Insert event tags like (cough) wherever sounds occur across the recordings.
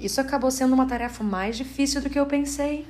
Isso acabou sendo uma tarefa mais difícil do que eu pensei.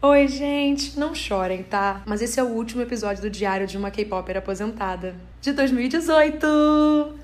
Oi, gente! Não chorem, tá? Mas esse é o último episódio do Diário de uma K-Popper aposentada, de 2018!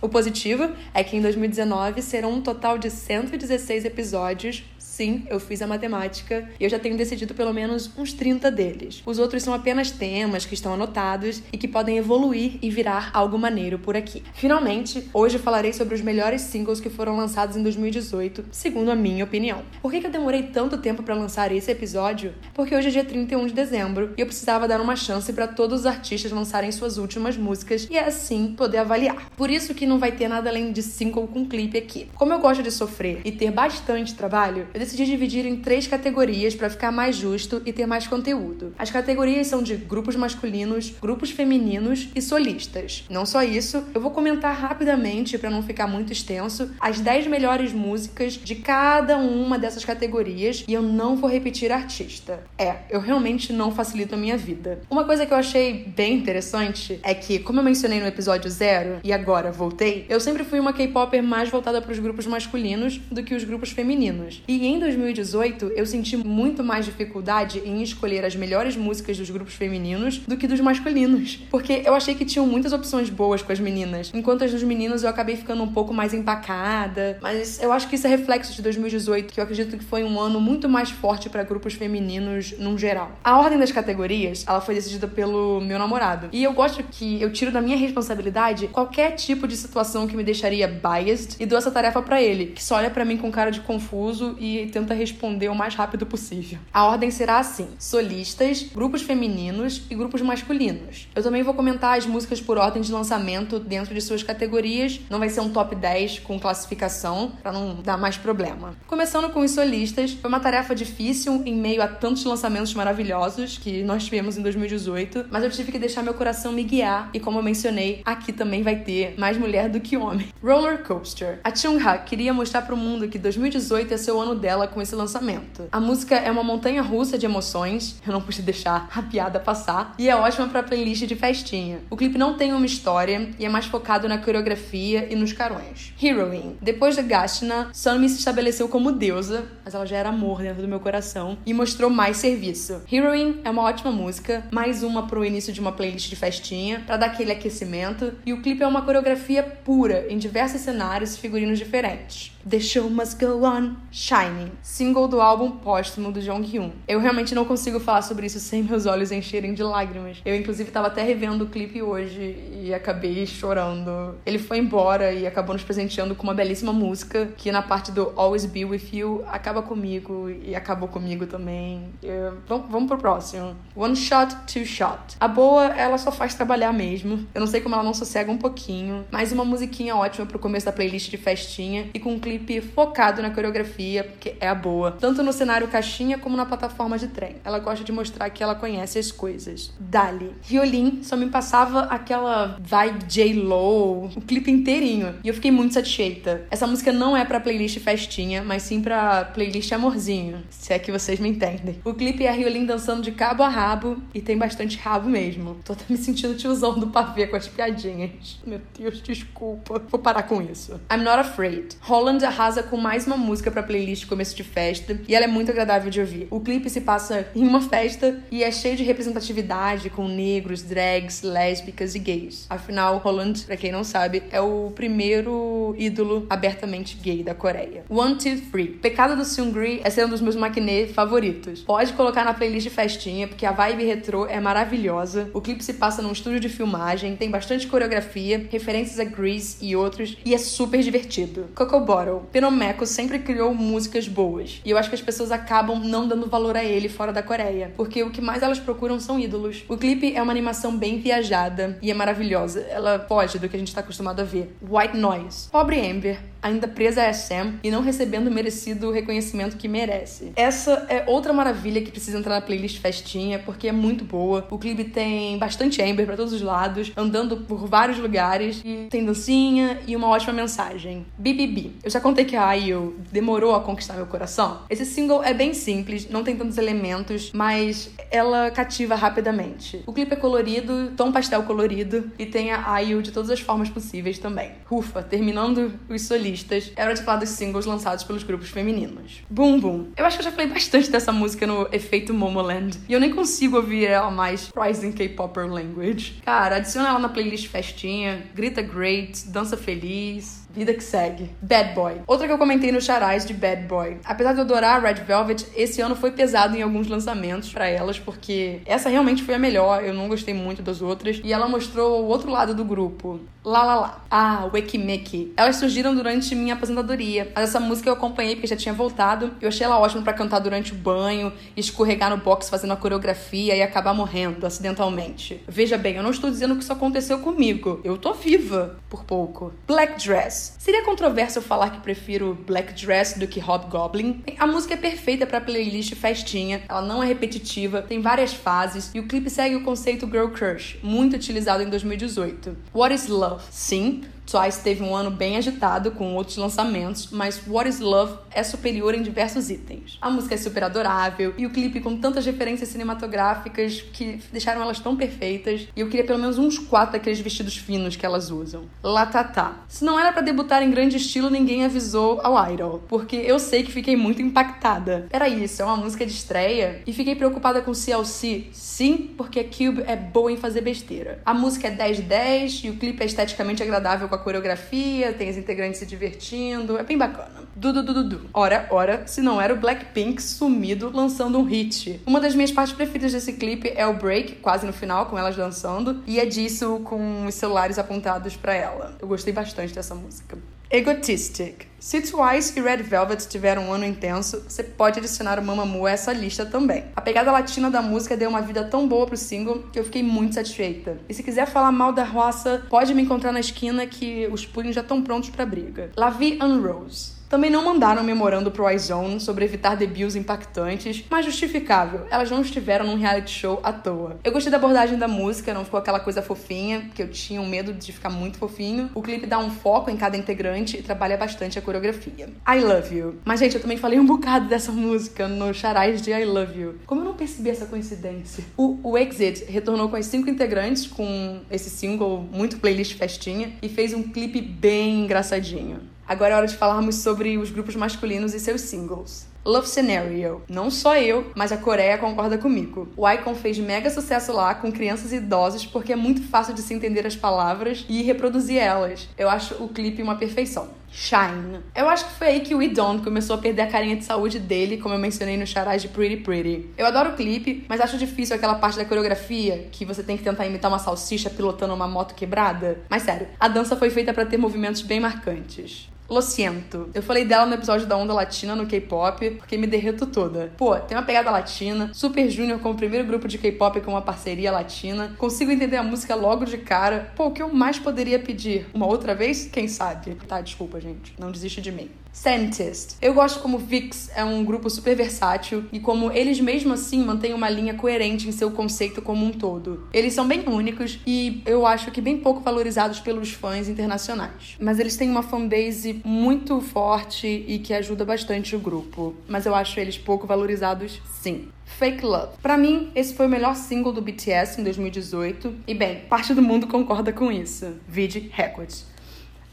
O positivo é que em 2019 serão um total de 116 episódios Sim, eu fiz a matemática e eu já tenho decidido pelo menos uns 30 deles. Os outros são apenas temas que estão anotados e que podem evoluir e virar algo maneiro por aqui. Finalmente, hoje falarei sobre os melhores singles que foram lançados em 2018, segundo a minha opinião. Por que, eu demorei tanto tempo para lançar esse episódio? Porque hoje é dia 31 de dezembro e eu precisava dar uma chance para todos os artistas lançarem suas últimas músicas e assim poder avaliar. Por isso que não vai ter nada além de single com clipe aqui. Como eu gosto de sofrer e ter bastante trabalho, eu decidi dividir em três categorias para ficar mais justo e ter mais conteúdo. As categorias são de grupos masculinos, grupos femininos e solistas. Não só isso, eu vou comentar rapidamente para não ficar muito extenso as 10 melhores músicas de cada uma dessas categorias e eu não vou repetir artista. É, eu realmente não facilito a minha vida. Uma coisa que eu achei bem interessante é que, como eu mencionei no episódio zero e agora voltei, eu sempre fui uma K-popper mais voltada para os grupos masculinos do que os grupos femininos. E em em 2018, eu senti muito mais dificuldade em escolher as melhores músicas dos grupos femininos do que dos masculinos. Porque eu achei que tinham muitas opções boas com as meninas, enquanto as dos meninos eu acabei ficando um pouco mais empacada. Mas eu acho que isso é reflexo de 2018, que eu acredito que foi um ano muito mais forte para grupos femininos num geral. A ordem das categorias, ela foi decidida pelo meu namorado. E eu gosto que eu tiro da minha responsabilidade qualquer tipo de situação que me deixaria biased e dou essa tarefa para ele, que só olha para mim com cara de confuso e tenta responder o mais rápido possível. A ordem será assim: solistas, grupos femininos e grupos masculinos. Eu também vou comentar as músicas por ordem de lançamento dentro de suas categorias. Não vai ser um top 10 com classificação, para não dar mais problema. Começando com os solistas, foi uma tarefa difícil em meio a tantos lançamentos maravilhosos que nós tivemos em 2018, mas eu tive que deixar meu coração me guiar e como eu mencionei, aqui também vai ter mais mulher do que homem. Roller Coaster. A Chung-ha queria mostrar para o mundo que 2018 é seu ano dela dela com esse lançamento. A música é uma montanha russa de emoções, eu não pude deixar a piada passar, e é ótima para playlist de festinha. O clipe não tem uma história e é mais focado na coreografia e nos carões. Heroine. Depois da Gashna, Sunmi se estabeleceu como deusa, mas ela já era amor dentro do meu coração, e mostrou mais serviço. Heroine é uma ótima música, mais uma pro início de uma playlist de festinha, para dar aquele aquecimento, e o clipe é uma coreografia pura, em diversos cenários e figurinos diferentes. The Show Must Go On, Shining, single do álbum póstumo do Jonghyun. Eu realmente não consigo falar sobre isso sem meus olhos encherem de lágrimas. Eu, inclusive, estava até revendo o clipe hoje e acabei chorando. Ele foi embora e acabou nos presenteando com uma belíssima música que, na parte do Always Be With You, acaba comigo e acabou comigo também. Eu... Vamos, pro próximo. One Shot, Two Shot. A boa, ela só faz trabalhar mesmo. Eu não sei como ela não sossega um pouquinho, mas uma musiquinha ótima pro começo da playlist de festinha e com um clipe focado na coreografia, porque é a boa, tanto no cenário caixinha como na plataforma de trem. Ela gosta de mostrar que ela conhece as coisas. Dali. Riolin só me passava aquela vibe J-Lo, o clipe inteirinho, e eu fiquei muito satisfeita. Essa música não é pra playlist festinha, mas sim pra playlist amorzinho, se é que vocês me entendem. O clipe é a Riolin dançando de cabo a rabo, e tem bastante rabo mesmo. Tô até me sentindo tiozão do pavê com as piadinhas. Meu Deus, desculpa. Vou parar com isso. I'm Not Afraid. Holland arrasa com mais uma música pra playlist começo de festa e ela é muito agradável de ouvir. O clipe se passa em uma festa e é cheio de representatividade com negros, drags, lésbicas e gays. Afinal, Holland, pra quem não sabe, é o primeiro ídolo abertamente gay da Coreia. One, Two, Three. Pecado do Seungri é ser um dos meus maquinê favoritos. Pode colocar na playlist de festinha, porque a vibe retrô é maravilhosa. O clipe se passa num estúdio de filmagem, tem bastante coreografia, referências a Grease e outros, e é super divertido. Coco Bottle Battle, Penomeco sempre criou músicas boas. E eu acho que as pessoas acabam não dando valor a ele fora da Coreia, porque o que mais elas procuram são ídolos. O clipe é uma animação bem viajada e é maravilhosa. Ela foge do que a gente tá acostumado a ver. White Noise. Pobre Amber. Ainda presa a SM e não recebendo o merecido reconhecimento que merece. Essa é outra maravilha que precisa entrar na playlist festinha, porque é muito boa. O clipe tem bastante Amber para todos os lados, andando por vários lugares, e tem dancinha e uma ótima mensagem. BBB. Eu já contei que a IU demorou a conquistar meu coração. Esse single é bem simples, não tem tantos elementos, mas ela cativa rapidamente. O clipe é colorido, tom pastel colorido, e tem a IU de todas as formas possíveis também. Rufa, terminando os solistas, é hora de falar dos singles lançados pelos grupos femininos. Boom Boom. Eu acho que eu já falei bastante dessa música no efeito Momoland, e eu nem consigo ouvir ela mais Rising K-Popper Language. Cara, adiciona ela na playlist festinha, grita great, dança feliz, Vida que segue. Bad Boy. Outra que eu comentei no Charais de Bad Boy. Apesar de eu adorar Red Velvet, esse ano foi pesado em alguns lançamentos para elas, porque essa realmente foi a melhor. Eu não gostei muito das outras. E ela mostrou o outro lado do grupo. Lá Lá Lá. Ah, Wekimeki. Elas surgiram durante minha aposentadoria. Mas essa música eu acompanhei porque já tinha voltado. Eu achei ela ótima para cantar durante o banho, escorregar no box fazendo a coreografia e acabar morrendo acidentalmente. Veja bem, eu não estou dizendo que isso aconteceu comigo. Eu tô viva, por pouco. Black Dress. Seria controverso eu falar que prefiro Black Dress do que Hobgoblin? A música é perfeita para playlist festinha, ela não é repetitiva, tem várias fases e o clipe segue o conceito Girl Crush, muito utilizado em 2018. What is Love? Sim, Twice teve um ano bem agitado com outros lançamentos, mas What is Love é superior em diversos itens. A música é super adorável e o clipe com tantas referências cinematográficas que deixaram elas tão perfeitas. E eu queria pelo menos uns quatro daqueles vestidos finos que elas usam. Latatá. Se não era para debutar em grande estilo, ninguém avisou ao Idol, porque eu sei que fiquei muito impactada. Era isso, é uma música de estreia e fiquei preocupada com CLC. Sim, porque a Cube é boa em fazer besteira. A música é 10 de 10 e o clipe é esteticamente agradável com a coreografia, tem os integrantes se divertindo, é bem bacana. Dudu Dudu Dudu. Ora, ora, se não era o Blackpink sumido lançando um hit. Uma das minhas partes preferidas desse clipe é o break, quase no final, com elas dançando, e é disso com os celulares apontados para ela. Eu gostei bastante dessa música. Egotistic. Se Twice e Red Velvet tiveram um ano intenso, você pode adicionar o Mamamoo a essa lista também. A pegada latina da música deu uma vida tão boa pro single que eu fiquei muito satisfeita. E se quiser falar mal da roça, pode me encontrar na esquina que os puddings já estão prontos pra briga. La Vie en Rose. Também não mandaram memorando pro iZone sobre evitar debuts impactantes, mas justificável, elas não estiveram num reality show à toa. Eu gostei da abordagem da música, não ficou aquela coisa fofinha, que eu tinha um medo de ficar muito fofinho. O clipe dá um foco em cada integrante e trabalha bastante a coreografia. I Love You. Mas, gente, eu também falei um bocado dessa música no charais de I Love You. Como eu não percebi essa coincidência? O, o Exit retornou com as cinco integrantes com esse single muito playlist festinha e fez um clipe bem engraçadinho. Agora é hora de falarmos sobre os grupos masculinos e seus singles. Love Scenario. Não só eu, mas a Coreia concorda comigo. O Icon fez mega sucesso lá com crianças e idosos porque é muito fácil de se entender as palavras e reproduzir elas. Eu acho o clipe uma perfeição. Shine. Eu acho que foi aí que o We Don't começou a perder a carinha de saúde dele, como eu mencionei no charás de Pretty Pretty. Eu adoro o clipe, mas acho difícil aquela parte da coreografia que você tem que tentar imitar uma salsicha pilotando uma moto quebrada. Mas sério, a dança foi feita para ter movimentos bem marcantes. Lo siento. Eu falei dela no episódio da Onda Latina no K-pop, porque me derreto toda. Pô, tem uma pegada latina, Super Junior como primeiro grupo de K-pop com uma parceria latina. Consigo entender a música logo de cara. Pô, o que eu mais poderia pedir? Uma outra vez? Quem sabe? Tá, desculpa, gente. Não desiste de mim. Scientist. Eu gosto como VIX é um grupo super versátil e como eles mesmo assim mantêm uma linha coerente em seu conceito como um todo. Eles são bem únicos e eu acho que bem pouco valorizados pelos fãs internacionais. Mas eles têm uma fanbase muito forte e que ajuda bastante o grupo. Mas eu acho eles pouco valorizados sim. Fake Love. Para mim, esse foi o melhor single do BTS em 2018 e bem, parte do mundo concorda com isso. Vide Records.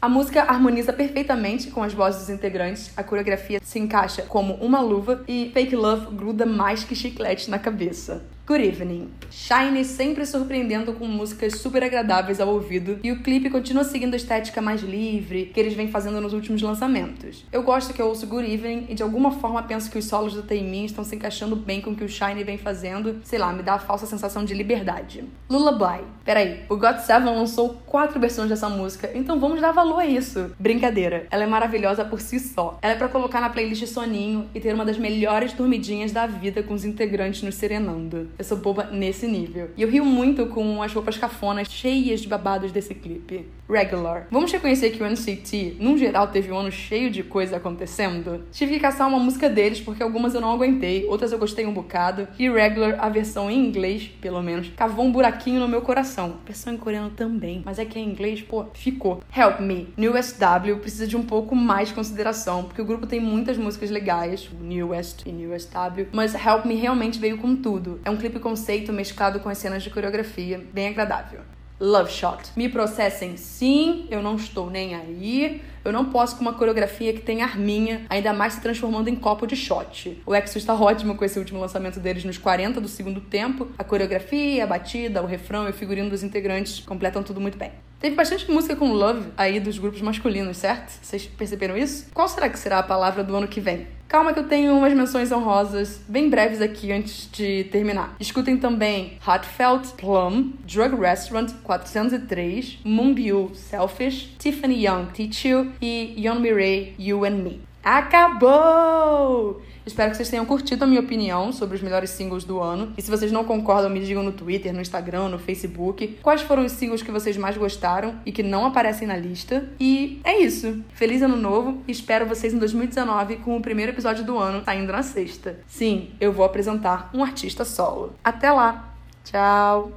A música harmoniza perfeitamente com as vozes dos integrantes, a coreografia se encaixa como uma luva e Fake Love gruda mais que chiclete na cabeça. Good Evening. Shine sempre surpreendendo com músicas super agradáveis ao ouvido e o clipe continua seguindo a estética mais livre que eles vêm fazendo nos últimos lançamentos. Eu gosto que eu ouço Good Evening e de alguma forma penso que os solos do Taemin estão se encaixando bem com o que o Shine vem fazendo, sei lá, me dá a falsa sensação de liberdade. Lullaby. Peraí, o God Seven lançou quatro versões dessa música, então vamos dar valor a isso. Brincadeira, ela é maravilhosa por si só. Ela é para colocar na playlist soninho e ter uma das melhores dormidinhas da vida com os integrantes nos serenando. Eu sou boba nesse nível. E eu rio muito com as roupas cafonas cheias de babados desse clipe. Regular. Vamos reconhecer que o NCT, num geral, teve um ano cheio de coisa acontecendo? Tive que caçar uma música deles porque algumas eu não aguentei, outras eu gostei um bocado. E Regular, a versão em inglês, pelo menos, cavou um buraquinho no meu coração. A versão em coreano também, mas é que em inglês, pô, ficou. Help Me. New SW precisa de um pouco mais de consideração, porque o grupo tem muitas músicas legais, New West e New SW, mas Help Me realmente veio com tudo. É um clipe conceito mesclado com as cenas de coreografia, bem agradável. Love Shot. Me processem sim, eu não estou nem aí. Eu não posso com uma coreografia que tem arminha, ainda mais se transformando em copo de shot. O EXO está (laughs) ótimo com esse último lançamento deles nos 40 do segundo tempo. A coreografia, a batida, o refrão e o figurino dos integrantes completam tudo muito bem. Teve bastante música com love aí dos grupos masculinos, certo? Vocês perceberam isso? Qual será que será a palavra do ano que vem? Calma que eu tenho umas menções honrosas bem breves aqui antes de terminar. Escutem também Heartfelt Plum, Drug Restaurant 403, Moonbyul Selfish, Tiffany Young Teach You e Yeon Mirai You and Me. Acabou! Espero que vocês tenham curtido a minha opinião sobre os melhores singles do ano. E se vocês não concordam, me digam no Twitter, no Instagram, no Facebook. Quais foram os singles que vocês mais gostaram e que não aparecem na lista. E é isso. Feliz ano novo e espero vocês em 2019 com o primeiro episódio do ano saindo na sexta. Sim, eu vou apresentar um artista solo. Até lá! Tchau!